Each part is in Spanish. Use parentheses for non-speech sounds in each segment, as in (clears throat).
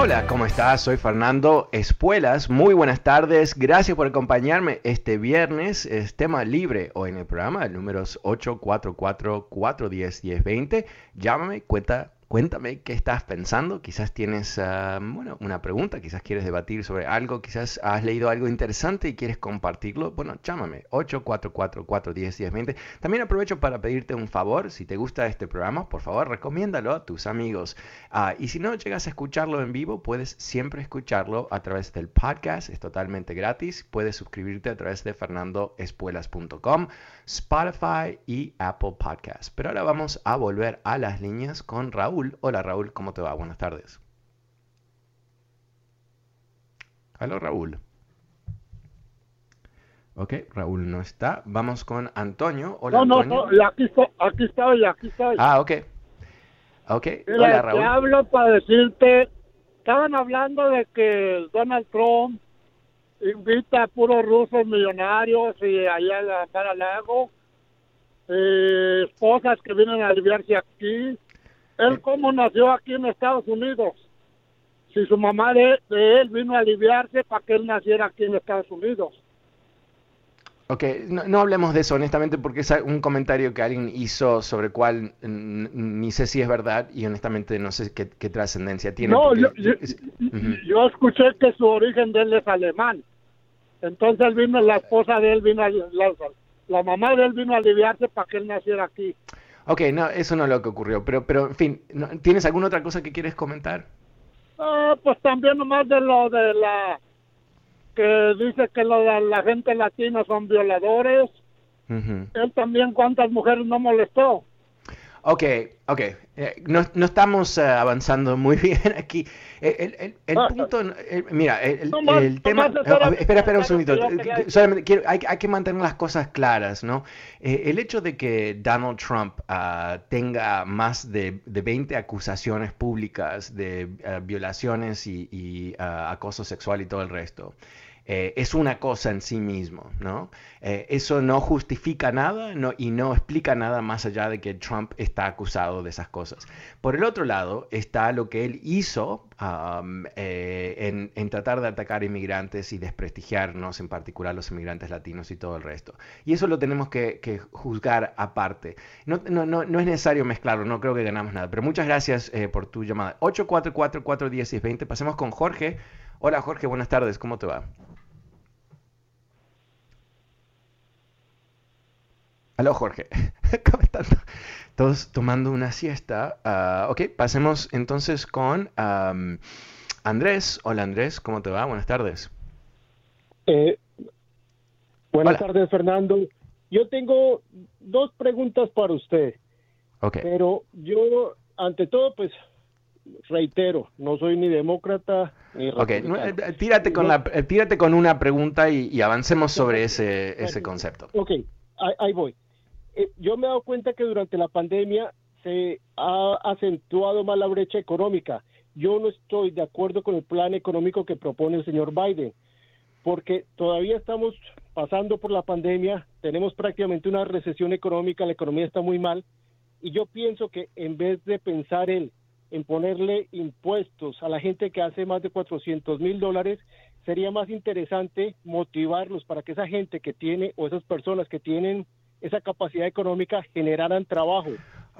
Hola, ¿cómo estás? Soy Fernando Espuelas. Muy buenas tardes. Gracias por acompañarme este viernes. Es tema libre hoy en el programa, el número 844-410-1020. Llámame, cuenta Cuéntame qué estás pensando, quizás tienes ah, bueno, una pregunta, quizás quieres debatir sobre algo, quizás has leído algo interesante y quieres compartirlo. Bueno, llámame 844-410-1020. También aprovecho para pedirte un favor, si te gusta este programa, por favor recomiéndalo a tus amigos. Ah, y si no llegas a escucharlo en vivo, puedes siempre escucharlo a través del podcast, es totalmente gratis. Puedes suscribirte a través de fernandoespuelas.com, Spotify y Apple Podcasts. Pero ahora vamos a volver a las líneas con Raúl. Hola Raúl, ¿cómo te va? Buenas tardes. Hola Raúl. Ok, Raúl no está. Vamos con Antonio. Hola, no, Antonio. no, no, aquí estoy, aquí estoy, aquí estoy. Ah, ok. Ok, Mira, hola Raúl. Te hablo para decirte, estaban hablando de que Donald Trump invita a puros rusos millonarios y allá a para lago, eh, esposas que vienen a aliviarse aquí. Él cómo nació aquí en Estados Unidos. Si su mamá de, de él vino a aliviarse para que él naciera aquí en Estados Unidos. Ok, no, no hablemos de eso honestamente porque es un comentario que alguien hizo sobre cual ni sé si es verdad y honestamente no sé qué, qué trascendencia tiene. No, porque- yo, escuché que su origen de él es alemán. Entonces vino, la esposa de él vino, a- la, la mamá de él vino a aliviarse para que él naciera aquí. Ok, no, eso no es lo que ocurrió, pero, pero en fin, ¿no- ¿tienes alguna otra cosa que quieres comentar? Ah, pues también nomás de lo de la que dice que lo de la gente latina son violadores. Él también cuántas mujeres no molestó. Ok, ok. Eh, no, no estamos eh, avanzando muy (laughs) bien aquí. Eh, El, el- el punto, mira, el, tema... era- espera, espera un segundito. Solamente quiero- hay, hay que mantener las cosas claras, ¿no? Eh, el hecho de que Donald Trump ah, tenga más de, de 20 acusaciones públicas de ah, violaciones y, y, ah, acoso sexual y todo el resto, eh, es una cosa en sí mismo, ¿no? Eh, eso no justifica nada no, y no explica nada más allá de que Trump está acusado de esas cosas. Por el otro lado está lo que él hizo am, eh, en, en tratar de atacar inmigrantes y desprestigiarnos, en particular los inmigrantes latinos y todo el resto. Y eso lo tenemos que, juzgar aparte. No, no, no, no es necesario mezclarlo, no creo que ganamos nada. Pero muchas gracias por tu llamada. 844-410-20. Pasemos con Jorge. Hola Jorge, buenas tardes, ¿cómo te va? Aló, Jorge. (laughs) ¿Cómo están? Todos tomando una siesta. Ah, ok, pasemos entonces con am, Andrés. Hola, Andrés. ¿Cómo te va? Buenas tardes. Eh, buenas Hola. tardes, Fernando. Yo tengo dos preguntas para usted, Ok. pero yo, ante todo, pues reitero, no soy ni demócrata ni no, republicano. eh, tírate con, la, eh, tírate con una pregunta y, y avancemos sobre ese, ese concepto. Ok, ahí voy. Eh, yo me he dado cuenta que durante la pandemia se ha acentuado más la brecha económica. Yo no estoy de acuerdo con el plan económico que propone el señor Biden, porque todavía estamos pasando por la pandemia, tenemos prácticamente una recesión económica, la economía está muy mal, y yo pienso que en vez de pensar él en ponerle impuestos a la gente que hace más de 400 mil dólares, sería más interesante motivarlos para que esa gente que tiene o esas personas que tienen esa capacidad económica generaran trabajo.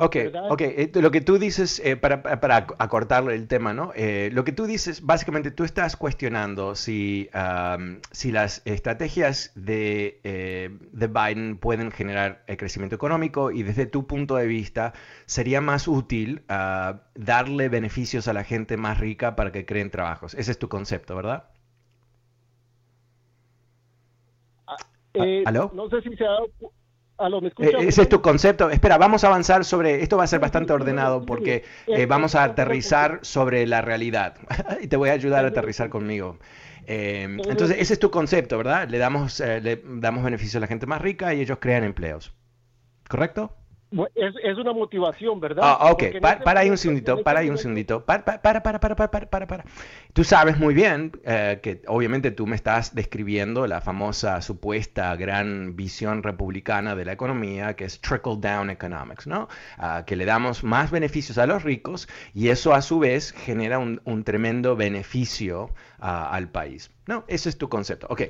Ok, ok. Eh, lo que tú dices, eh, para, para, acortarle el tema, ¿no? Eh, lo que tú dices, básicamente tú estás cuestionando si, si las estrategias de, de Biden pueden generar crecimiento económico y desde tu punto de vista sería más útil ah, darle beneficios a la gente más rica para que creen trabajos. Ese es tu concepto, ¿verdad? Ah, ¿Aló? No sé si se ha dado eh, ese es tu concepto. Espera, vamos a avanzar sobre. Esto va a ser bastante ordenado porque eh, vamos a aterrizar sobre la realidad. (laughs) y te voy a ayudar a aterrizar conmigo. Eh, entonces, ese es tu concepto, ¿verdad? Le damos, le damos beneficio a la gente más rica y ellos crean empleos. ¿Correcto? Es, es, una motivación, ¿verdad? Ah, ok, para, ahí un segundito, para ahí un segundito. Para, para, para, para, para, para, para. Tú sabes muy bien eh, que obviamente tú me estás describiendo la famosa supuesta gran visión republicana de la economía, que es trickle-down economics, ¿no? Ah, que le damos más beneficios a los ricos y eso a su vez genera un, un tremendo beneficio ah, al país. No, ese es tu concepto. Ok,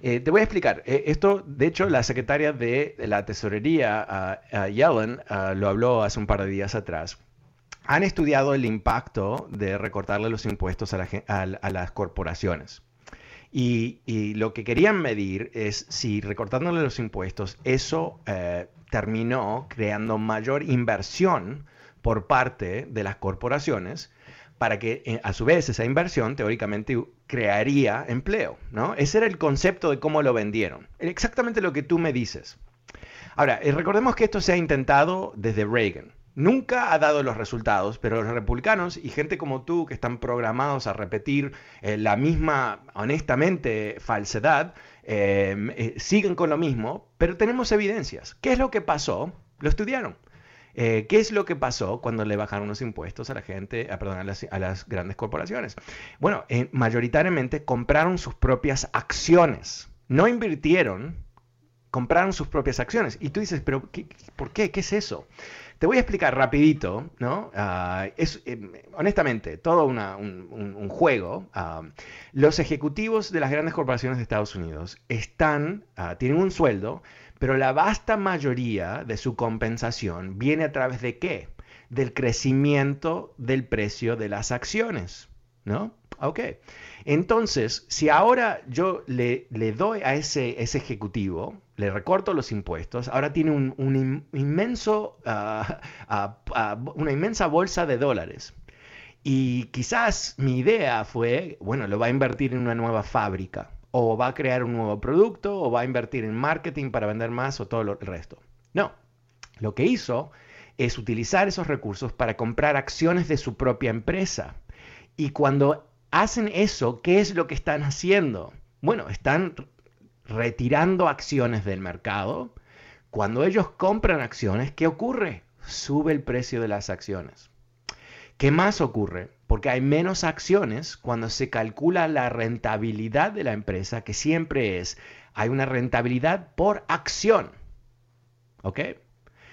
eh, te voy a explicar. Eh, esto, de hecho, la secretaria de la tesorería, Yellen, lo habló hace un par de días atrás. Han estudiado el impacto de recortarle los impuestos a, las corporaciones. Y, lo que querían medir es si recortándole los impuestos, eso eh, terminó creando mayor inversión por parte de las corporaciones para que eh, a su vez esa inversión teóricamente crearía empleo, ¿no? Ese era el concepto de cómo lo vendieron. Exactamente lo que tú me dices. Ahora, eh, recordemos que esto se ha intentado desde Reagan. Nunca ha dado los resultados, pero los republicanos y gente como tú que están programados a repetir eh, la misma, honestamente, falsedad, siguen con lo mismo, pero tenemos evidencias. ¿Qué es lo que pasó? Lo estudiaron. Eh, ¿Qué es lo que pasó cuando le bajaron los impuestos a la gente, a, perdón, a, las, grandes corporaciones? Bueno, eh, mayoritariamente compraron sus propias acciones, no invirtieron, compraron sus propias acciones. Y tú dices, pero ¿por qué? ¿Qué es eso? Te voy a explicar rapidito, ¿no? Ah, es eh, honestamente todo un, juego. Ah, los ejecutivos de las grandes corporaciones de Estados Unidos están, ah, tienen un sueldo pero la vasta mayoría de su compensación viene a través de qué? Del crecimiento del precio de las acciones, ¿no? Ok. Entonces, si ahora yo le, le doy a ese, ese, ejecutivo, le recorto los impuestos, ahora tiene un, inmenso, ah, ah, ah, una inmensa bolsa de dólares. Y quizás mi idea fue, bueno, lo va a invertir en una nueva fábrica o va a crear un nuevo producto, o va a invertir en marketing para vender más, o todo el resto. No, lo que hizo es utilizar esos recursos para comprar acciones de su propia empresa. Y cuando hacen eso, ¿qué es lo que están haciendo? Bueno, están retirando acciones del mercado. Cuando ellos compran acciones, ¿qué ocurre? Sube el precio de las acciones. ¿Qué más ocurre? Porque hay menos acciones cuando se calcula la rentabilidad de la empresa, que siempre es, hay una rentabilidad por acción. ¿Ok?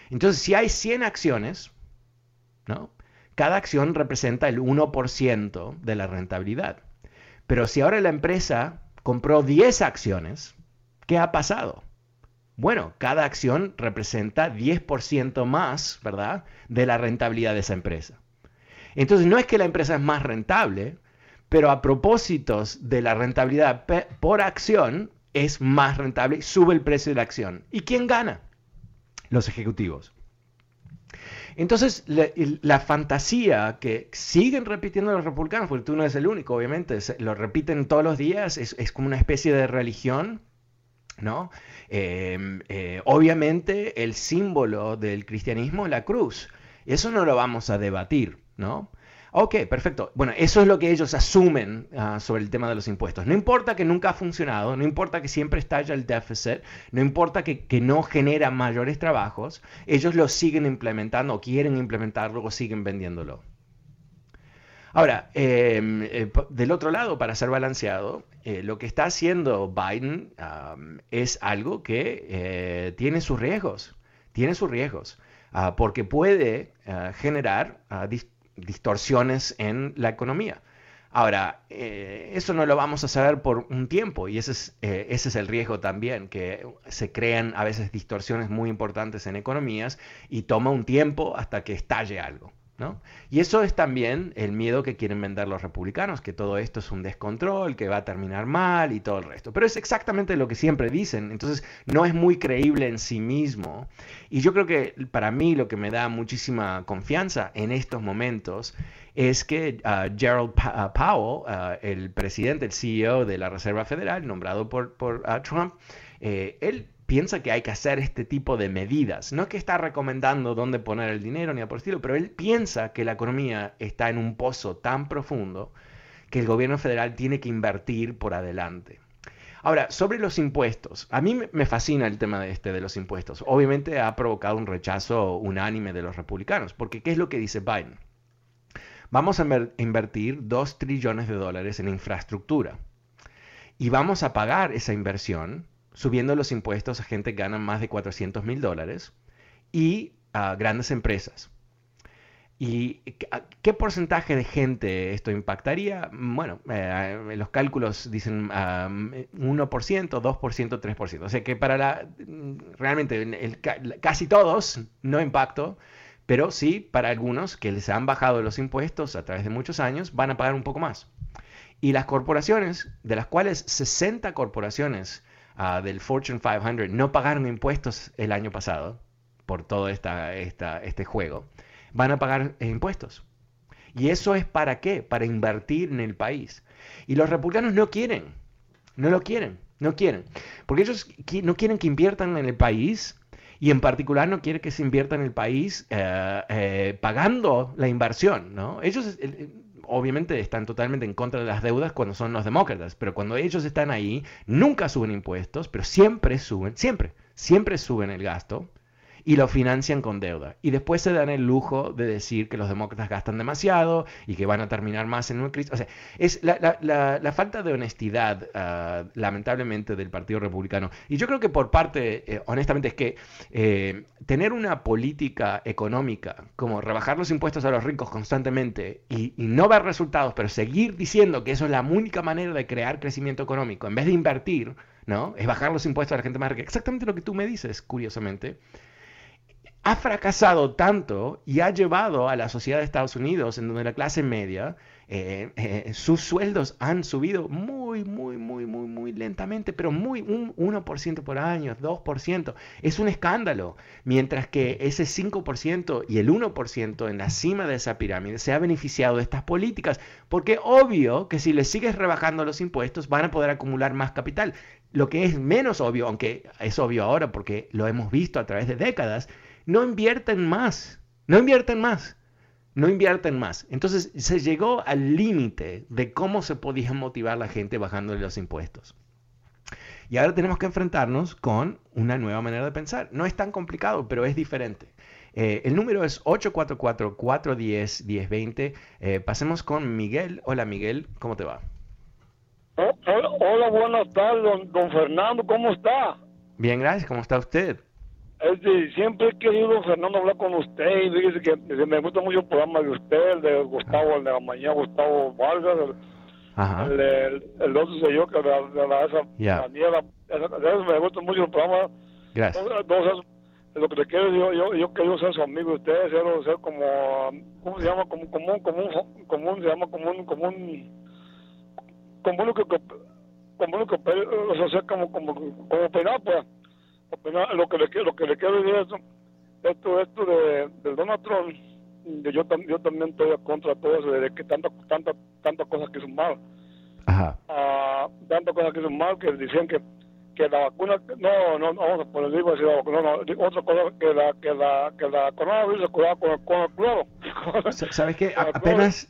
Entonces, si hay 100 acciones, ¿no? Cada acción representa el 1% de la rentabilidad. Pero si ahora la empresa compró 10 acciones, ¿qué ha pasado? Bueno, cada acción representa 10% más, ¿verdad?, de la rentabilidad de esa empresa. Entonces no es que la empresa es más rentable, pero a propósito de la rentabilidad por acción es más rentable, sube el precio de la acción. ¿Y quién gana? Los ejecutivos. Entonces, la, fantasía que siguen repitiendo los republicanos, porque tú no eres el único, obviamente, lo repiten todos los días, es, como una especie de religión, ¿no? Em, eh, obviamente, el símbolo del cristianismo es la cruz. Eso no lo vamos a debatir. ¿No? Ok, perfecto. Bueno, eso es lo que ellos asumen ah, sobre el tema de los impuestos. No importa que nunca ha funcionado, no importa que siempre estalla el déficit, no importa que, no genera mayores trabajos, ellos lo siguen implementando o quieren implementarlo o siguen vendiéndolo. Ahora, em, eh, del otro lado, para ser balanceado, eh, lo que está haciendo Biden es algo que eh, tiene sus riesgos, tiene sus riesgos, ah, porque puede ah, generar distorsiones en la economía. Ahora, eh, eso no lo vamos a saber por un tiempo y ese es, eh, ese es el riesgo también, que se crean a veces distorsiones muy importantes en economías y toma un tiempo hasta que estalle algo. Y eso es también el miedo que quieren vender los republicanos, que todo esto es un descontrol, que va a terminar mal y todo el resto. Pero es exactamente lo que siempre dicen, entonces no es muy creíble en sí mismo. Y yo creo que para mí lo que me da muchísima confianza en estos momentos es que uh, Gerald uh, Powell, uh, el presidente, el CEO de la Reserva Federal, nombrado por, por Trump, eh, él piensa que hay que hacer este tipo de medidas. No es que está recomendando dónde poner el dinero ni a por estilo, pero él piensa que la economía está en un pozo tan profundo que el gobierno federal tiene que invertir por adelante. Ahora, sobre los impuestos, a mí me fascina el tema de este de los impuestos. Obviamente ha provocado un rechazo unánime de los republicanos, porque ¿qué es lo que dice Biden? Vamos a invertir 2 trillones de dólares en infraestructura y vamos a pagar esa inversión subiendo los impuestos a gente que gana más de 400 mil dólares y a grandes empresas. ¿Y qué porcentaje de gente esto impactaría? Bueno, eh, los cálculos dicen 1%, 2%, 3%. O sea que para la, realmente casi todos no impacto, pero sí para algunos que les han bajado los impuestos a través de muchos años van a pagar un poco más. Y las corporaciones, de las cuales 60 corporaciones Ah, del Fortune 500 no pagaron impuestos el año pasado por todo esta, este juego, van a pagar impuestos. ¿Y eso es para qué? Para invertir en el país. Y los republicanos no quieren, no lo quieren, no quieren. Porque ellos no quieren que inviertan en el país y en particular no quieren que se invierta en el país eh, eh, pagando la inversión. ¿no? Ellos, obviamente están totalmente en contra de las deudas cuando son los demócratas, pero cuando ellos están ahí, nunca suben impuestos, pero siempre suben, siempre, siempre suben el gasto y lo financian con deuda. Y después se dan el lujo de decir que los demócratas gastan demasiado y que van a terminar más en un crisis. O sea, es la, falta de honestidad, ah, lamentablemente, del Partido Republicano. Y yo creo que por parte, eh, honestamente, es que eh, tener una política económica como rebajar los impuestos a los ricos constantemente y, y no ver resultados, pero seguir diciendo que eso es la única manera de crear crecimiento económico, en vez de invertir, ¿no? Es bajar los impuestos a la gente más rica. Exactamente lo que tú me dices, curiosamente ha fracasado tanto y ha llevado a la sociedad de Estados Unidos, en donde la clase media, eh, eh, sus sueldos han subido muy, muy, muy, muy, muy lentamente, pero muy, un 1% por año, 2%. Es un escándalo. Mientras que ese 5% y el 1% en la cima de esa pirámide se ha beneficiado de estas políticas, porque obvio que si le sigues rebajando los impuestos van a poder acumular más capital. Lo que es menos obvio, aunque es obvio ahora porque lo hemos visto a través de décadas, no invierten más, no invierten más, no invierten más. Entonces se llegó al límite de cómo se podía motivar la gente bajándole los impuestos. Y ahora tenemos que enfrentarnos con una nueva manera de pensar. No es tan complicado, pero es diferente. Eh, el número es 844-410-1020. Eh, pasemos con Miguel. Hola Miguel, ¿cómo te va? Oh, hola, buenas tardes, don Fernando, ¿cómo está? Bien, gracias, ¿cómo está usted? Este, siempre he querido, Fernando, hablar con usted y dice que me gusta mucho el programa de usted, el de Gustavo, el de la mañana, Gustavo Vargas, el, el, el, otro soy yo, que de, de la, esa Daniela, me gusta mucho el programa. Gracias. Entonces, lo que te quiero, yo, yo, yo quiero ser su amigo de usted, ser, ser como, ¿cómo se llama? Como, como, un, como, un, como un, se llama como un, como un, como uno que, como uno que, o sea, como, como, como penal, pues lo que le lo que le quiero decir es esto esto de del Donald Trump yo yo también estoy contra todo eso de que tantas tantas tantas cosas que son mal. Ajá. Ah, tantas cosas que son mal que decían que que la vacuna no no, no vamos a poner digo la vacuna no, otra cosa que la que la que la coronavirus se curaba con, con el cloro (laughs) sabes qué apenas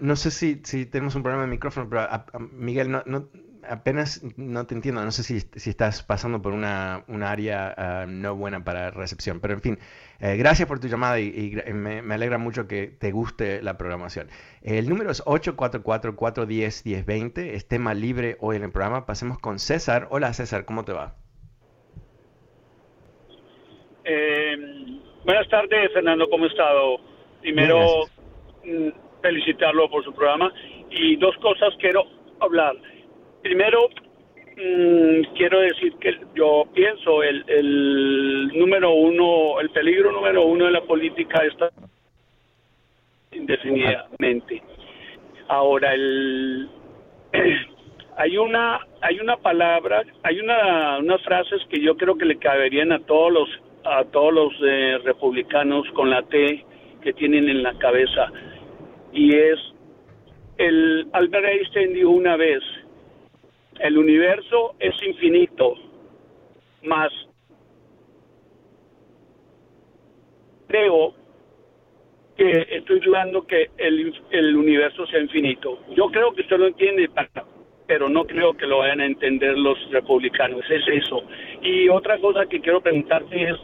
no sé si si tenemos un problema de micrófono pero Miguel no, no apenas no te entiendo, no sé si, si estás pasando por una, área ah, no buena para recepción, pero en fin, eh, gracias por tu llamada y, me, alegra mucho que te guste la programación. El número es 844-410-1020, es tema libre hoy en el programa. Pasemos con César. Hola César, ¿cómo te va? Eh, buenas tardes, Fernando, ¿cómo ha estado? Primero, mm, felicitarlo por su programa y dos cosas quiero hablar. Primero, mm, quiero decir que yo pienso el, el número uno, el peligro número uno de la política está indefinidamente. Ahora, el, (clears throat) hay una hay una palabra, hay una, unas frases que yo creo que le caberían a todos los a todos los eh, republicanos con la T que tienen en la cabeza y es el Albert Einstein dijo una vez el universo es infinito más creo que estoy dudando que el, el universo sea infinito. Yo creo que usted lo entiende, pero no creo que lo vayan a entender los republicanos. Es eso. Y otra cosa que quiero preguntarte es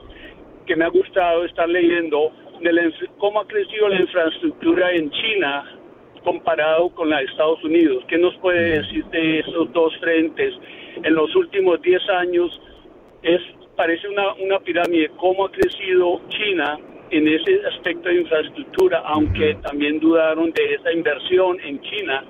que me ha gustado estar leyendo de cómo ha crecido la infraestructura en China comparado con la de Estados Unidos. ¿Qué nos puede decir de esos dos frentes? En los últimos 10 años es parece una, una pirámide cómo ha crecido China en ese aspecto de infraestructura, aunque también dudaron de esa inversión en China.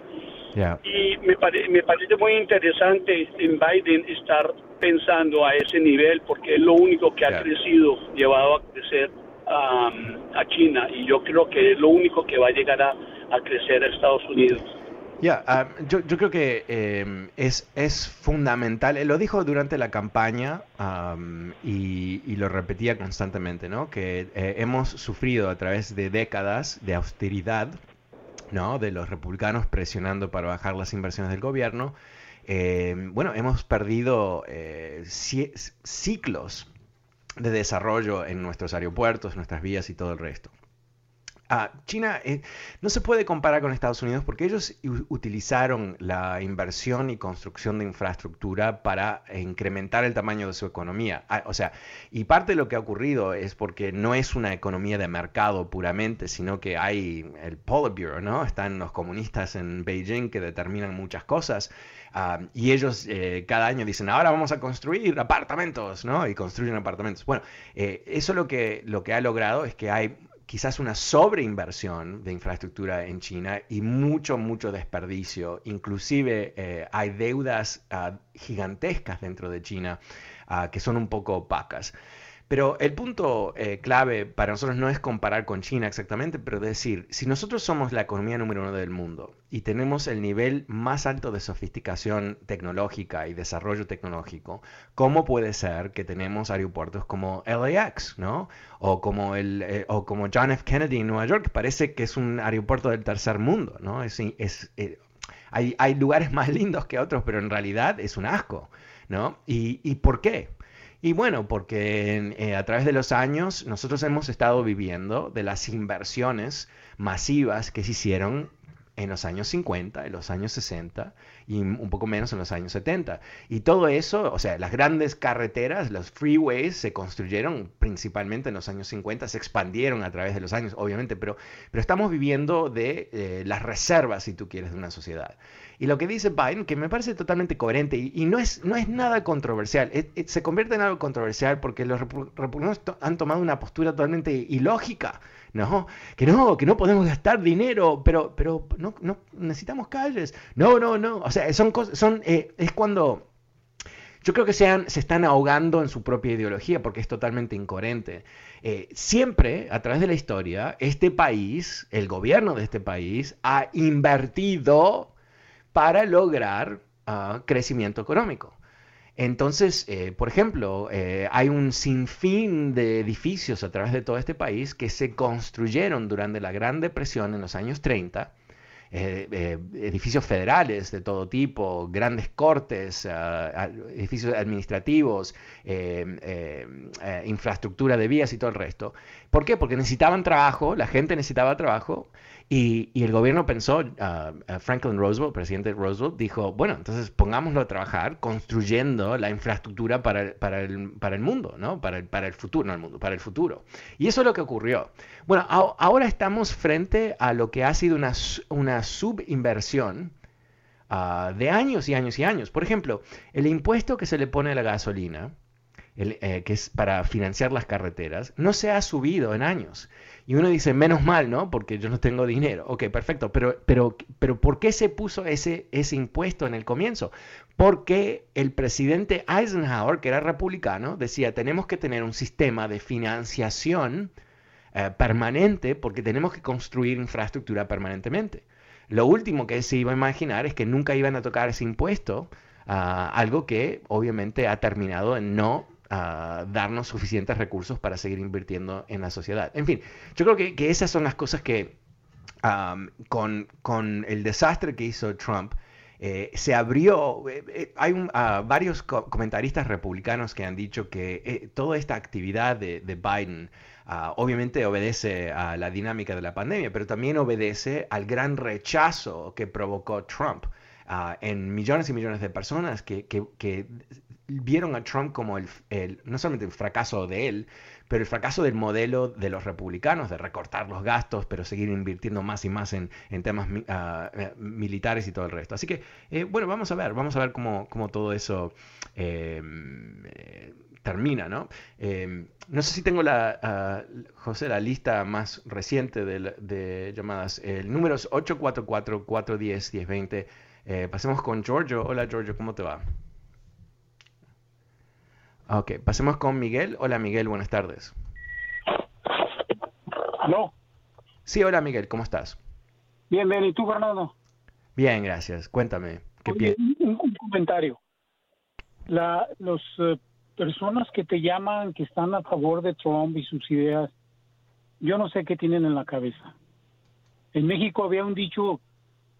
Y me, me parece muy interesante en Biden estar pensando a ese nivel, porque es lo único que ha crecido, llevado a crecer a China, y yo creo que es lo único que va a llegar a, a crecer a Estados Unidos. Ya, ah, yo, yo, creo que em, es, es fundamental, lo dijo durante la campaña y, y, lo repetía constantemente, ¿no? Que eh, hemos sufrido a través de décadas de austeridad, ¿no? De los republicanos presionando para bajar las inversiones del gobierno. Em, bueno, hemos perdido eh, ciclos de desarrollo en nuestros aeropuertos, nuestras vías y todo el resto. Ah, China eh, no se puede comparar con Estados Unidos porque ellos utilizaron la inversión y construcción de infraestructura para incrementar el tamaño de su economía. Ah, o sea, y parte de lo que ha ocurrido es porque no es una economía de mercado puramente, sino que hay el Politburo, ¿no? Están los comunistas en Beijing que determinan muchas cosas. Ah, y ellos eh, cada año dicen, ahora vamos a construir apartamentos, ¿no? Y construyen apartamentos. Bueno, eh, eso lo que, lo que ha logrado es que hay quizás una sobreinversión de infraestructura en China y mucho, mucho desperdicio. Inclusive eh, hay deudas ah, gigantescas dentro de China ah, que son un poco opacas. Pero el punto eh, clave para nosotros no es comparar con China exactamente, pero decir, si nosotros somos la economía número uno del mundo y tenemos el nivel más alto de sofisticación tecnológica y desarrollo tecnológico, ¿cómo puede ser que tenemos aeropuertos como LAX, ¿no? O como, el, eh, o como John F. Kennedy en Nueva York, parece que es un aeropuerto del tercer mundo, ¿no? Es, eh, hay, hay, lugares más lindos que otros, pero en realidad es un asco, ¿no? ¿Y, y por qué? Y bueno, porque eh, a través de los años nosotros hemos estado viviendo de las inversiones masivas que se hicieron en los años 50, en los años 60 y un poco menos en los años 70. Y todo eso, o sea, las grandes carreteras, los freeways se construyeron principalmente en los años 50, se expandieron a través de los años, obviamente, pero, pero estamos viviendo de eh, las reservas, si tú quieres, de una sociedad. Y lo que dice Biden, que me parece totalmente coherente y, no, es, no es nada controversial, se convierte en algo controversial porque los republicanos han tomado una postura totalmente ilógica, ¿no? Que no, que no podemos gastar dinero, pero, pero no, no necesitamos calles. No, no, no. O sea, eh, es cuando... Yo creo que se, están ahogando en su propia ideología porque es totalmente incoherente. Eh, siempre, a través de la historia, este país, el gobierno de este país, ha invertido para lograr ah, crecimiento económico. Entonces, eh, por ejemplo, hay un sinfín de edificios a través de todo este país que se construyeron durante la Gran Depresión en los años 30 eh, edificios federales de todo tipo, grandes cortes, ah, edificios administrativos, infraestructura de vías y todo el resto. ¿Por qué? Porque necesitaban trabajo, la gente necesitaba trabajo y, el gobierno pensó, Franklin Roosevelt, presidente Roosevelt, dijo, bueno, entonces pongámoslo a trabajar construyendo la infraestructura para, el, para el, mundo, ¿no? Para el, para el futuro, no el mundo, para el futuro. Y eso es lo que ocurrió. Bueno, ahora estamos frente a lo que ha sido una, una subinversión ah, de años y años y años. Por ejemplo, el impuesto que se le pone a la gasolina, que es para financiar las carreteras, no se ha subido en años. Y uno dice, menos mal, ¿no? Porque yo no tengo dinero. Ok, perfecto. Pero, pero, pero ¿por qué se puso ese, ese impuesto en el comienzo? Porque el presidente Eisenhower, que era republicano, decía, tenemos que tener un sistema de financiación eh, permanente porque tenemos que construir infraestructura permanentemente. Lo último que se iba a imaginar es que nunca iban a tocar ese impuesto, ah, algo que obviamente ha terminado en no darnos suficientes recursos para seguir invirtiendo en la sociedad. En fin, yo creo que, esas son las cosas que con, con, el desastre que hizo Trump, eh, se abrió, eh, eh, hay ah, varios comentaristas republicanos que han dicho que toda esta actividad de, Biden ah, obviamente obedece a la dinámica de la pandemia, pero también obedece al gran rechazo que provocó Trump ah, en millones y millones de personas que, vieron a Trump como el, no solamente el fracaso de él, pero el fracaso del modelo de los republicanos de recortar los gastos, pero seguir invirtiendo más y más en, temas ah, eh, militares y todo el resto. Así que, eh, bueno, vamos a ver, vamos a ver cómo, todo eso em, eh, termina, ¿no? Em, no sé si tengo la, ah, José, la lista más reciente de, llamadas. El número es 844-410-1020. pasemos con Giorgio. Hola Giorgio, ¿cómo te va? Ok, pasemos con Miguel. Hola Miguel, buenas tardes. ¿No? Sí, hola Miguel, ¿cómo estás? Bien, bien, ¿y tú, Fernando? Bien, gracias. Cuéntame. ¿qué un, un, comentario. La, los eh, personas que te llaman, que están a favor de Trump y sus ideas, yo no sé qué tienen en la cabeza. En México había un dicho,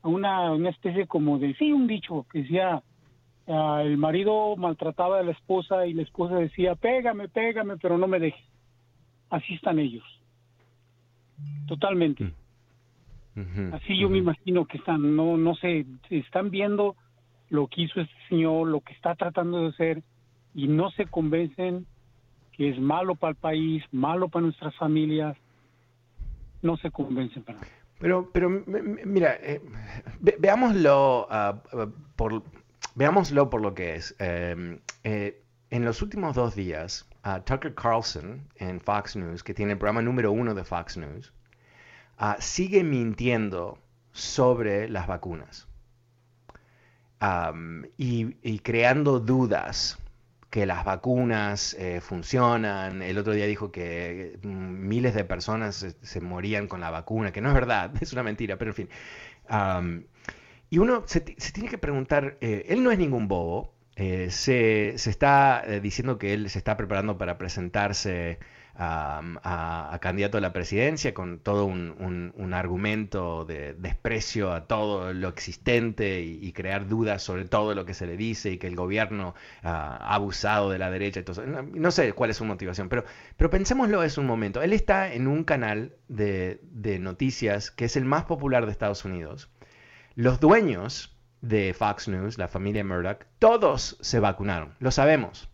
una, una especie como de, sí, un dicho que decía, Ah, el marido maltrataba a la esposa y la esposa decía, pégame, pégame, pero no me dejes. Así están ellos. Totalmente. Mm. Así yo me imagino que están, no, no sé, están viendo lo que hizo este señor, lo que está tratando de hacer y no se convencen que es malo para el país, malo para nuestras familias, no se convencen para Pero, pero mira, eh, veámoslo ah, por, veámoslo por lo que es. Em, eh, en los últimos dos días, Tucker Carlson en Fox News, que tiene el programa número uno de Fox News, ah, sigue mintiendo sobre las vacunas y, creando dudas que las vacunas eh, funcionan. El otro día dijo que mm, miles de personas se, morían con la vacuna, que no es verdad, (laughs) es una mentira, pero en fin. Y uno se, tiene que preguntar, eh, él no es ningún bobo, eh, se, está eh, diciendo que él se está preparando para presentarse a, candidato a la presidencia con todo un, argumento de desprecio a todo lo existente y, crear dudas sobre todo lo que se le dice y que el gobierno ah, ha abusado de la derecha. No, no, sé cuál es su motivación, pero, pero pensémoslo es un momento. Él está en un canal de noticias que es el más popular de Estados Unidos los dueños de Fox News, la familia Murdoch, todos se vacunaron, lo sabemos.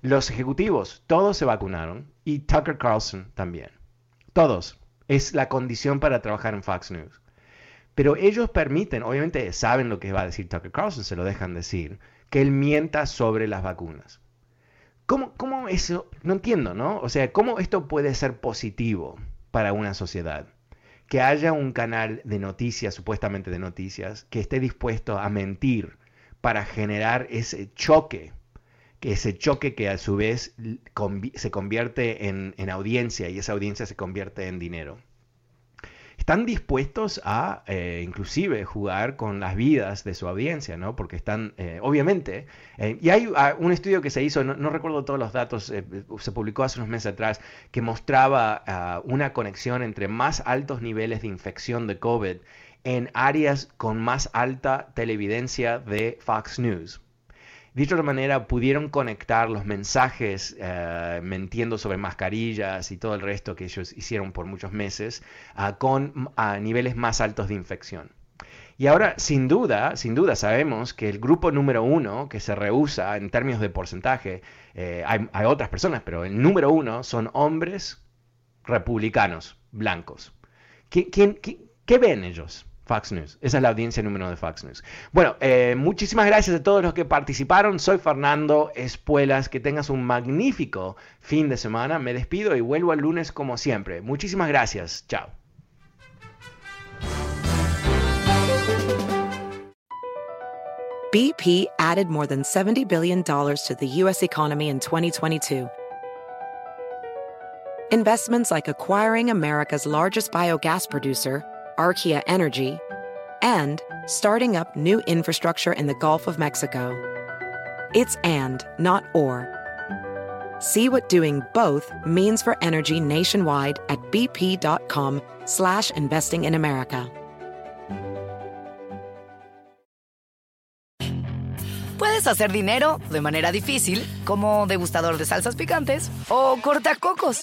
Los ejecutivos, todos se vacunaron y Tucker Carlson también. Todos. Es la condición para trabajar en Fox News. Pero ellos permiten, obviamente saben lo que va a decir Tucker Carlson, se lo dejan decir, que él mienta sobre las vacunas. ¿Cómo, cómo eso? No entiendo, ¿no? O sea, ¿cómo esto puede ser positivo para una sociedad? Que haya un canal de noticias, supuestamente de noticias, que esté dispuesto a mentir para generar ese choque, que ese choque que a su vez se convierte en, en audiencia y esa audiencia se convierte en dinero están dispuestos a eh, inclusive jugar con las vidas de su audiencia, ¿no? Porque están, eh, obviamente, eh, y hay ah, un estudio que se hizo, no, recuerdo todos los datos, se publicó hace unos meses atrás, que mostraba ah, una conexión entre más altos niveles de infección de COVID en áreas con más alta televidencia de Fox News. De otra manera, pudieron conectar los mensajes eh, mintiendo sobre mascarillas y todo el resto que ellos hicieron por muchos meses con niveles más altos de infección. Y ahora, sin duda, sin duda sabemos que el grupo número uno que se rehúsa en términos de porcentaje, eh, hay, otras personas, pero el número uno son hombres republicanos, blancos. ¿Qué, qué ven ellos? Fox News. Esa es la audiencia número de Fox News. Bueno, eh, muchísimas gracias a todos los que participaron. Soy Fernando Espuelas. Que tengas un magnífico fin de semana. Me despido y vuelvo el lunes como siempre. Muchísimas gracias. Chao. BP added more than $70 billion to the U.S. economy in 2022. Investments like acquiring America's largest biogas producer, Archaea Energy, and starting up new infrastructure in the Gulf of Mexico. It's and, not or. See what doing both means for energy nationwide at bp.com slash investing in America. Puedes hacer dinero de manera difícil, como degustador de salsas picantes, o cortacocos,